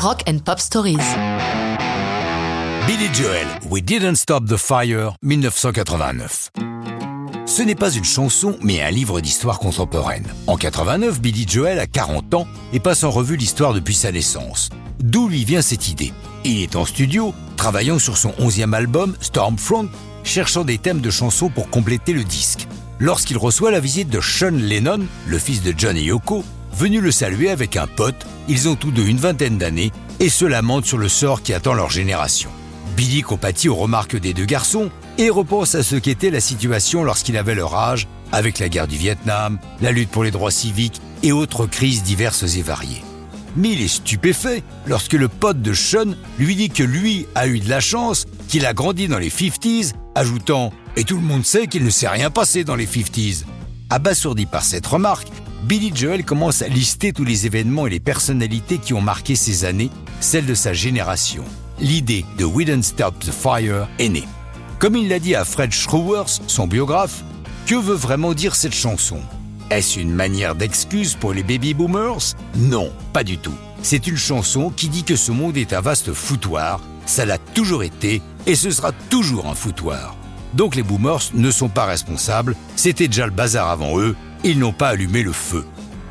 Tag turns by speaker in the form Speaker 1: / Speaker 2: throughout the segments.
Speaker 1: Rock and Pop Stories.
Speaker 2: Billy Joel, We Didn't Stop the Fire, 1989. Ce n'est pas une chanson, mais un livre d'histoire contemporaine. En 89, Billy Joel a 40 ans et passe en revue l'histoire depuis sa naissance. D'où lui vient cette idée? Il est en studio, travaillant sur son 11e album, Stormfront, cherchant des thèmes de chansons pour compléter le disque. Lorsqu'il reçoit la visite de Sean Lennon, le fils de John et Yoko, venu le saluer avec un pote, ils ont tous deux une vingtaine d'années et se lamentent sur le sort qui attend leur génération. Billy compatit aux remarques des deux garçons et repense à ce qu'était la situation lorsqu'il avait leur âge, avec la guerre du Vietnam, la lutte pour les droits civiques et autres crises diverses et variées. Mais il est stupéfait lorsque le pote de Sean lui dit que lui a eu de la chance, qu'il a grandi dans les 50s, ajoutant Et tout le monde sait qu'il ne s'est rien passé dans les 50s. Abasourdi par cette remarque, Billy Joel commence à lister tous les événements et les personnalités qui ont marqué ces années, celles de sa génération l'idée de We Don't Stop the Fire est née. Comme il l'a dit à Fred Schrouers, son biographe, que veut vraiment dire cette chanson? Est-ce une manière d'excuse pour les baby boomers? Non, pas du tout. C'est une chanson qui dit que ce monde est un vaste foutoir, ça l'a toujours été et ce sera toujours un foutoir. Donc les boomers ne sont pas responsables, c'était déjà le bazar avant eux, ils n'ont pas allumé le feu.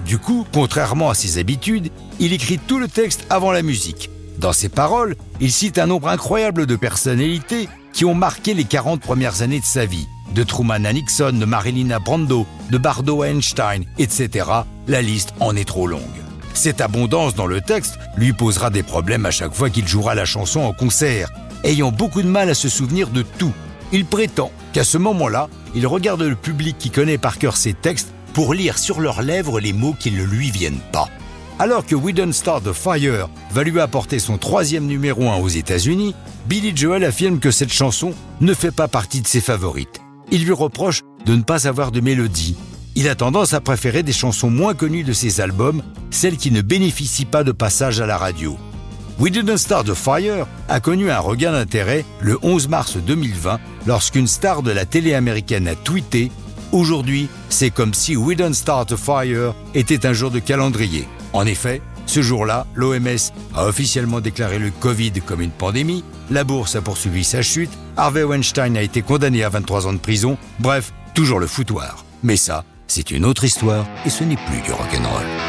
Speaker 2: Du coup, contrairement à ses habitudes, il écrit tout le texte avant la musique, dans ses paroles, il cite un nombre incroyable de personnalités qui ont marqué les 40 premières années de sa vie, de Truman à Nixon, de Marilyn à Brando, de Bardo à Einstein, etc. La liste en est trop longue. Cette abondance dans le texte lui posera des problèmes à chaque fois qu'il jouera la chanson en concert, ayant beaucoup de mal à se souvenir de tout. Il prétend qu'à ce moment-là, il regarde le public qui connaît par cœur ses textes pour lire sur leurs lèvres les mots qui ne lui viennent pas. Alors que We Don't Start the Fire va lui apporter son troisième numéro 1 aux États-Unis, Billy Joel affirme que cette chanson ne fait pas partie de ses favorites. Il lui reproche de ne pas avoir de mélodie. Il a tendance à préférer des chansons moins connues de ses albums, celles qui ne bénéficient pas de passage à la radio. We Didn't Start the Fire a connu un regain d'intérêt le 11 mars 2020 lorsqu'une star de la télé américaine a tweeté Aujourd'hui, c'est comme si We Don't Start the Fire était un jour de calendrier. En effet, ce jour-là, l'OMS a officiellement déclaré le Covid comme une pandémie, la bourse a poursuivi sa chute, Harvey Weinstein a été condamné à 23 ans de prison, bref, toujours le foutoir. Mais ça, c'est une autre histoire et ce n'est plus du rock'n'roll.